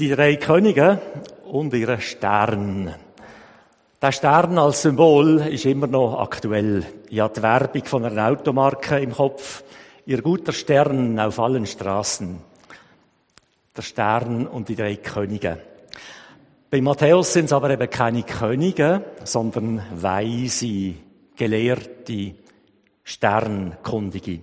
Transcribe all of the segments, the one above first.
Die drei Könige und ihre Stern. Der Stern als Symbol ist immer noch aktuell. Ich habe die Werbung von einer Automarke im Kopf. Ihr guter Stern auf allen Straßen. Der Stern und die drei Könige. Bei Matthäus sind es aber eben keine Könige, sondern Weise, Gelehrte, Sternkundige.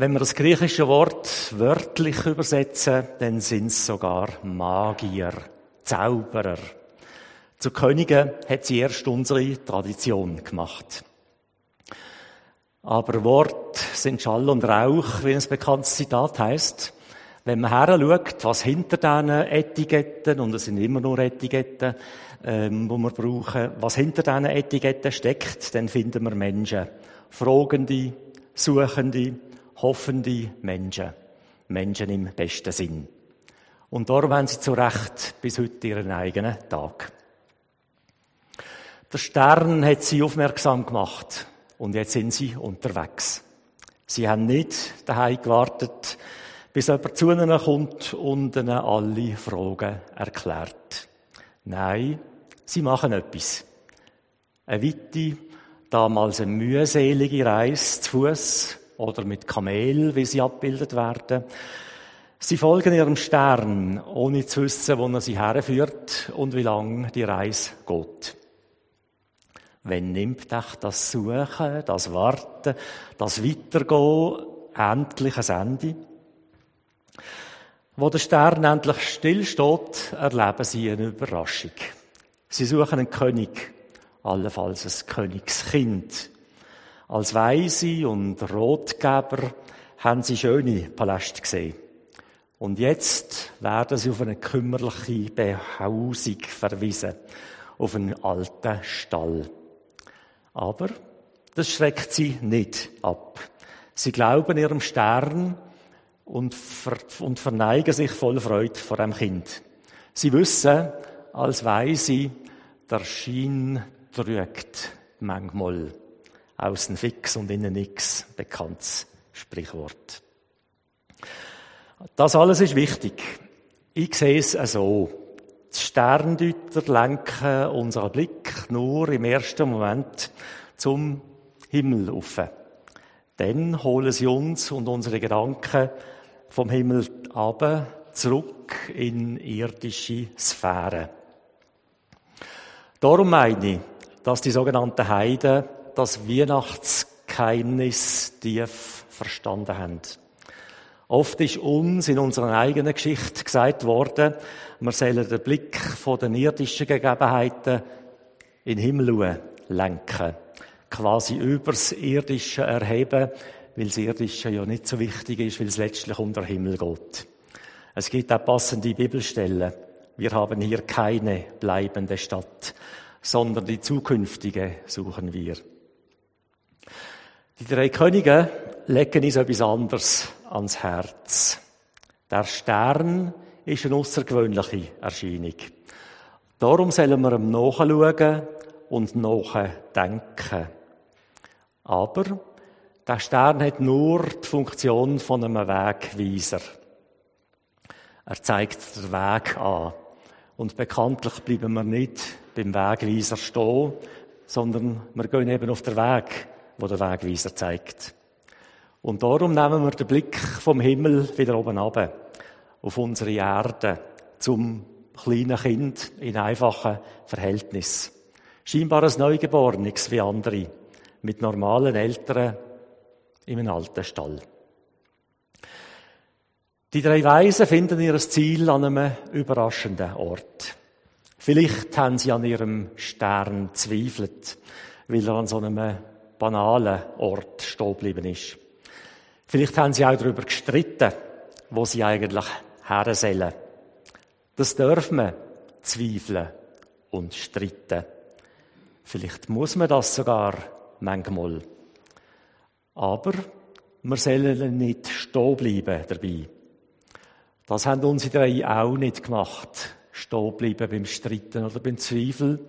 Wenn wir das griechische Wort wörtlich übersetzen, dann sind es sogar Magier, Zauberer. Zu Königen hat sie erst unsere Tradition gemacht. Aber Wort sind Schall und Rauch, wie ein bekanntes Zitat heißt. Wenn man heranschaut, was hinter diesen Etiketten, und es sind immer nur Etiketten, ähm, wo wir brauchen, was hinter diesen Etiketten steckt, dann finden wir Menschen. Fragende, Suchende, hoffende Menschen. Menschen im besten Sinn. Und darum haben sie zu Recht bis heute ihren eigenen Tag. Der Stern hat sie aufmerksam gemacht und jetzt sind sie unterwegs. Sie haben nicht daheim gewartet, bis jemand zu ihnen kommt und ihnen alle Fragen erklärt. Nein, sie machen etwas. Eine weite, damals eine mühselige Reise zu Fuß oder mit Kamel, wie sie abgebildet werden. Sie folgen ihrem Stern, ohne zu wissen, wo er sie herführt und wie lang die Reise geht. Wenn nimmt euch das Suchen, das Warten, das Weitergehen endlich ein Ende? Wo der Stern endlich stillsteht, erleben sie eine Überraschung. Sie suchen einen König, allenfalls ein Königskind. Als Weise und Rotgeber haben sie schöne Paläste gesehen. Und jetzt werden sie auf eine kümmerliche Behausung verwiesen, auf einen alten Stall. Aber das schreckt sie nicht ab. Sie glauben ihrem Stern und, ver und verneigen sich voll Freude vor dem Kind. Sie wissen, als Weise, der Schein trügt manchmal. Außen fix und innen nix. Bekanntes Sprichwort. Das alles ist wichtig. Ich sehe es so. Die Sterndeuter lenken unseren Blick nur im ersten Moment zum Himmel auf. Dann holen sie uns und unsere Gedanken vom Himmel ab zurück in irdische Sphären. Darum meine ich, dass die sogenannten Heiden das Weihnachtsgeheimnis tief verstanden haben. Oft ist uns in unserer eigenen Geschichte gesagt worden, wir sollen den Blick von den irdischen Gegebenheiten in den Himmel lenken. Quasi übers Irdische erheben, weil das Irdische ja nicht so wichtig ist, weil es letztlich um den Himmel geht. Es gibt auch passende Bibelstellen. Wir haben hier keine bleibende Stadt, sondern die zukünftige suchen wir. Die drei Könige legen uns etwas anderes ans Herz. Der Stern ist eine außergewöhnliche Erscheinung. Darum sollen wir ihm nachschauen und nachdenken. Aber der Stern hat nur die Funktion von einem Wegweiser. Er zeigt den Weg an. Und bekanntlich bleiben wir nicht beim Wegweiser stehen, sondern wir gehen eben auf den Weg wo der Wegweiser zeigt. Und darum nehmen wir den Blick vom Himmel wieder oben ab, auf unsere Erde, zum kleinen Kind in einfachen Verhältnis. Scheinbar ein Neugeborenes wie andere, mit normalen Eltern in einem alten Stall. Die drei Weisen finden ihr Ziel an einem überraschenden Ort. Vielleicht haben sie an ihrem Stern zweifelt, weil er an so einem banalen Ort stehen geblieben ist. Vielleicht haben sie auch darüber gestritten, wo sie eigentlich her sollen. Das darf man zweifeln und streiten. Vielleicht muss man das sogar manchmal. Aber wir sollen nicht stehen bleiben dabei. Das haben unsere drei auch nicht gemacht. Stehen bleiben beim Streiten oder beim Zweifel.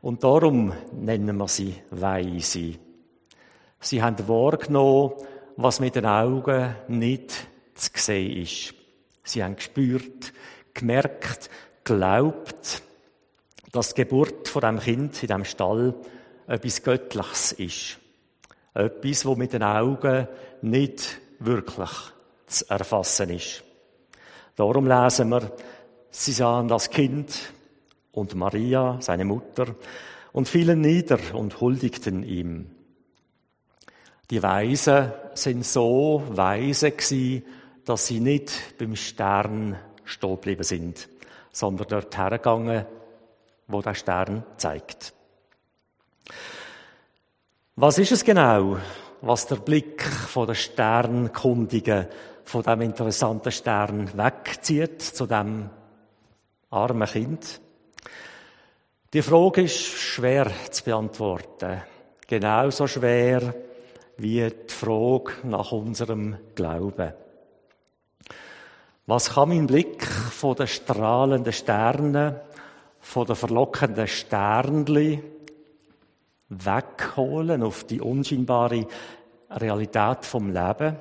Und darum nennen wir sie Weise. Sie haben wahrgenommen, was mit den Augen nicht zu sehen ist. Sie haben gespürt, gemerkt, glaubt, dass die Geburt von dem Kind in dem Stall etwas Göttliches ist. Etwas, wo mit den Augen nicht wirklich zu erfassen ist. Darum lesen wir, sie sahen das Kind und Maria, seine Mutter, und fielen nieder und huldigten ihm. Die Weisen sind so weise gewesen, dass sie nicht beim Stern stehen geblieben sind, sondern dort hergegangen, wo der Stern zeigt. Was ist es genau, was der Blick von der Sternkundigen, von dem interessanten Stern wegzieht zu dem armen Kind? Die Frage ist schwer zu beantworten. Genauso schwer wie die Frage nach unserem Glauben. Was kann mein Blick von den strahlenden Sternen, von den verlockenden Sternli wegholen auf die unscheinbare Realität vom Leben,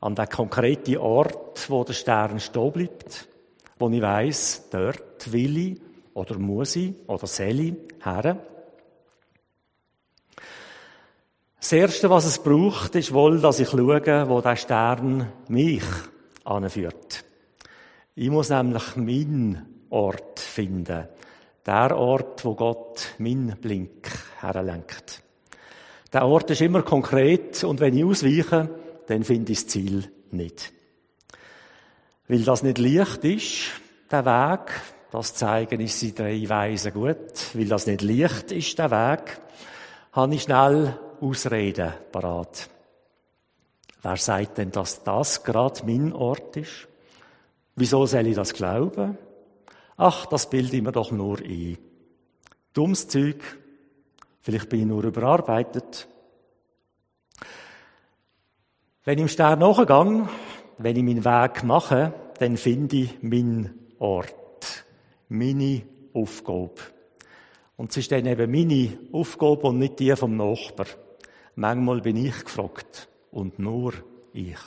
an den konkreten Ort, wo der Stern stehen bleibt, wo ich weiss, dort will ich oder muss ich oder soll ich her. Das Erste, was es braucht, ist wohl, dass ich schaue, wo der Stern mich anführt. Ich muss nämlich meinen Ort finden. Der Ort, wo Gott meinen Blink herlenkt. Der Ort ist immer konkret und wenn ich ausweiche, dann finde ich das Ziel nicht. Weil das nicht leicht ist, der Weg, das zeigen uns die drei Weisen gut, weil das nicht leicht ist, der Weg, habe ich schnell Ausreden parat. Wer sagt denn, dass das gerade mein Ort ist? Wieso soll ich das glauben? Ach, das bilde ich mir doch nur ein. Dummes Zeug. Vielleicht bin ich nur überarbeitet. Wenn ich im Stern nachgehe, wenn ich meinen Weg mache, dann finde ich meinen Ort, meine Aufgabe. Und es ist dann eben meine Aufgabe und nicht die vom Nachbar. Manchmal bin ich gefragt und nur ich.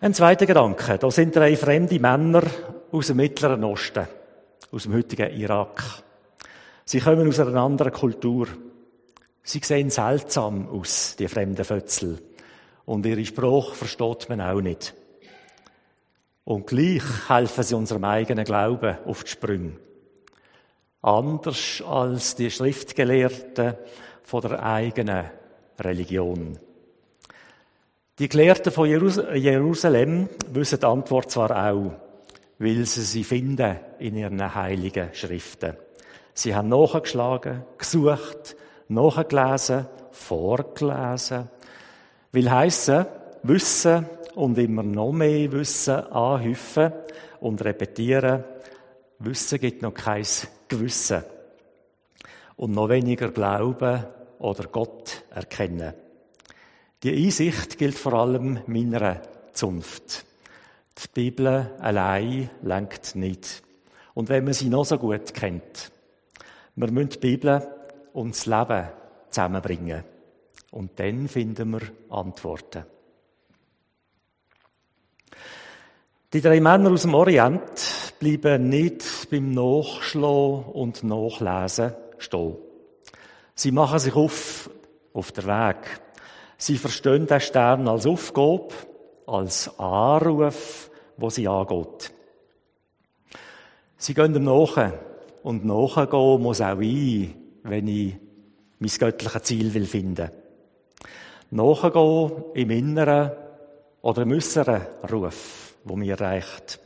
Ein zweiter Gedanke. Da sind drei fremde Männer aus dem Mittleren Osten, aus dem heutigen Irak. Sie kommen aus einer anderen Kultur. Sie sehen seltsam aus, die fremden Fötzel. Und ihre Spruch versteht man auch nicht. Und gleich helfen sie unserem eigenen Glauben auf die Sprünge. Anders als die Schriftgelehrten von der eigenen Religion. Die Gelehrten von Jerusalem wissen die Antwort zwar auch, weil sie sie finden in ihren heiligen Schriften. Sie haben nachgeschlagen, gesucht, nachgelesen, vorgelesen. Will heissen, wissen und immer noch mehr Wissen anhäufen und repetieren. Wissen gibt noch kein Gewissen. Und noch weniger Glauben oder Gott erkennen. Die Einsicht gilt vor allem meiner Zunft. Die Bibel allein lenkt nicht. Und wenn man sie noch so gut kennt, wir müssen die Bibel und das Leben zusammenbringen. Und dann finden wir Antworten. Die drei Männer aus dem Orient bleiben nicht beim Nachschlagen und Nachlesen stehen. Sie machen sich auf, auf der Weg. Sie verstehen den Stern als Aufgabe, als Anruf, wo sie angeht. Sie gehen dem nach. Und nachgehen muss auch ich, wenn ich mein göttliches Ziel will finden. Nachgehen im Inneren oder im Äußeren Ruf wo mir reicht.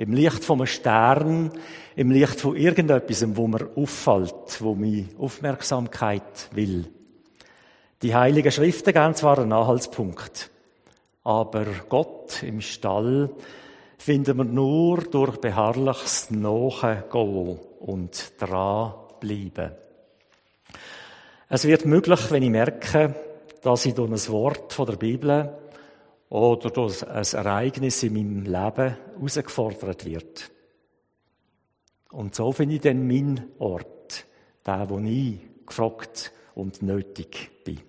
Im Licht vom Stern, im Licht von irgendetwas, wo mir auffällt, wo mir Aufmerksamkeit will. Die Heiligen Schriften geben zwar einen Anhaltspunkt, aber Gott im Stall finden wir nur durch beharrliches Nachgehen und dranbleiben. Es wird möglich, wenn ich merke, dass ich durch ein Wort von der Bibel oder durch ein Ereignis in meinem Leben herausgefordert wird. Und so finde ich dann meinen Ort, der, wo ich gefragt und nötig bin.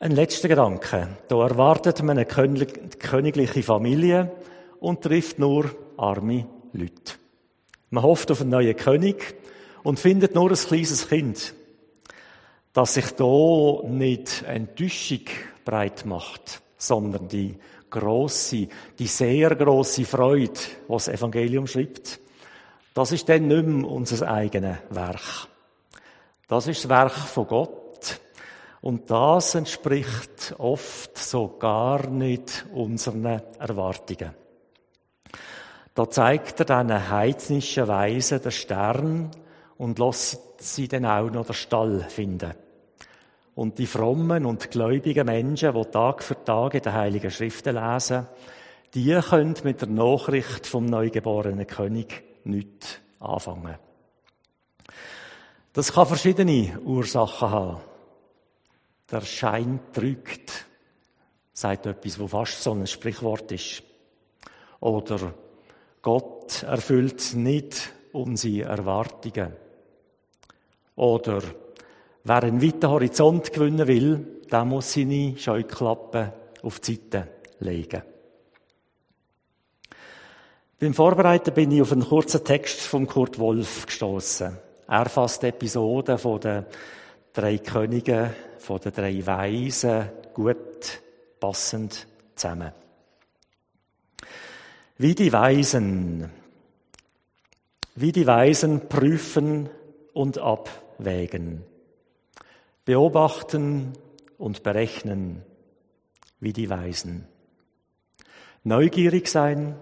Ein letzter Gedanke. Da erwartet man eine königliche Familie und trifft nur arme Leute. Man hofft auf einen neuen König und findet nur ein kleines Kind, das sich da nicht Enttäuschung breit macht, sondern die große, die sehr große Freude, was das Evangelium schreibt. Das ist dann nicht mehr unser eigenes Werk. Das ist das Werk von Gott. Und das entspricht oft so gar nicht unseren Erwartungen. Da zeigt er diesen heidnischen Weisen den Stern und lässt sie dann auch noch den Stall finden. Und die frommen und gläubigen Menschen, die Tag für Tag in den Heiligen Schriften lesen, die können mit der Nachricht vom neugeborenen König nichts anfangen. Das kann verschiedene Ursachen haben. Der Schein trügt, sagt etwas, wo fast so ein Sprichwort ist. Oder Gott erfüllt nicht unsere Erwartungen. Oder wer einen weiten Horizont gewinnen will, der muss seine Scheuklappen auf die Seite legen. Beim Vorbereiten bin ich auf einen kurzen Text von Kurt Wolf gestoßen. Er fasst Episoden von den drei Königen, von den drei Weisen gut passend zusammen. Wie die Weisen, wie die Weisen prüfen und abwägen, beobachten und berechnen, wie die Weisen. Neugierig sein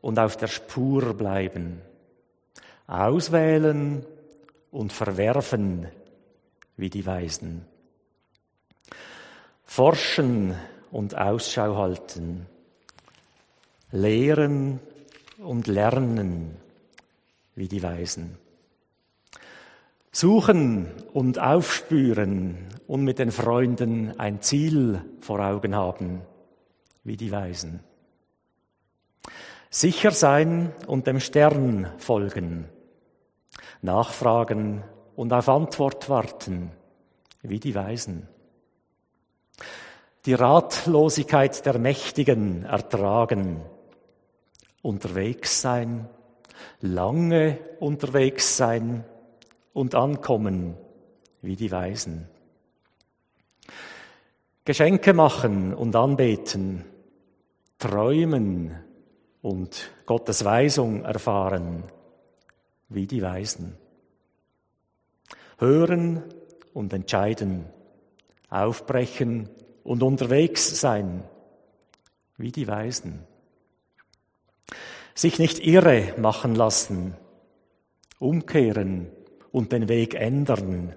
und auf der Spur bleiben. Auswählen und verwerfen, wie die Weisen. Forschen und Ausschau halten lehren und lernen wie die Weisen. Suchen und aufspüren und mit den Freunden ein Ziel vor Augen haben wie die Weisen. Sicher sein und dem Stern folgen. Nachfragen und auf Antwort warten wie die Weisen. Die Ratlosigkeit der Mächtigen ertragen unterwegs sein, lange unterwegs sein und ankommen wie die Weisen. Geschenke machen und anbeten, träumen und Gottes Weisung erfahren wie die Weisen. Hören und entscheiden, aufbrechen und unterwegs sein wie die Weisen sich nicht irre machen lassen, umkehren und den Weg ändern,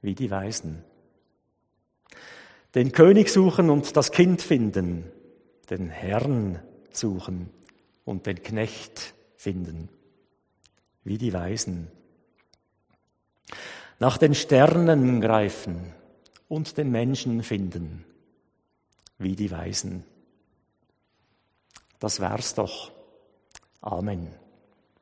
wie die Weisen. Den König suchen und das Kind finden, den Herrn suchen und den Knecht finden, wie die Weisen. Nach den Sternen greifen und den Menschen finden, wie die Weisen. Das wär's doch. Amen.